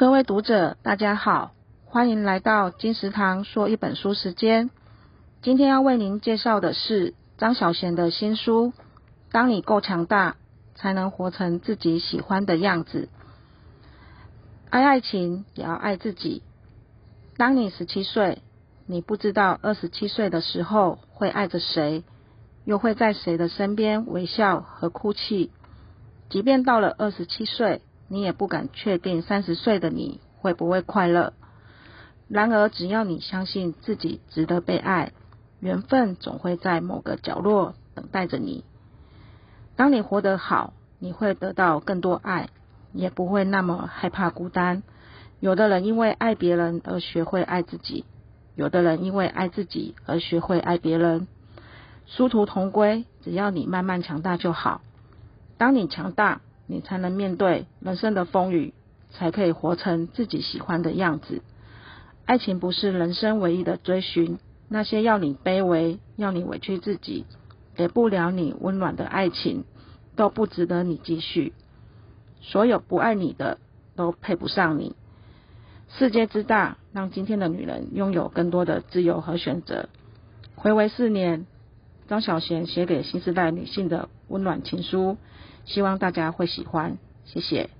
各位读者，大家好，欢迎来到金石堂说一本书时间。今天要为您介绍的是张小娴的新书《当你够强大，才能活成自己喜欢的样子》。爱爱情，也要爱自己。当你十七岁，你不知道二十七岁的时候会爱着谁，又会在谁的身边微笑和哭泣。即便到了二十七岁，你也不敢确定三十岁的你会不会快乐。然而，只要你相信自己值得被爱，缘分总会在某个角落等待着你。当你活得好，你会得到更多爱，也不会那么害怕孤单。有的人因为爱别人而学会爱自己，有的人因为爱自己而学会爱别人。殊途同归，只要你慢慢强大就好。当你强大，你才能面对人生的风雨，才可以活成自己喜欢的样子。爱情不是人生唯一的追寻，那些要你卑微、要你委屈自己、给不了你温暖的爱情，都不值得你继续。所有不爱你的，都配不上你。世界之大，让今天的女人拥有更多的自由和选择。回味四年，张小娴写给新时代女性的温暖情书。希望大家会喜欢，谢谢。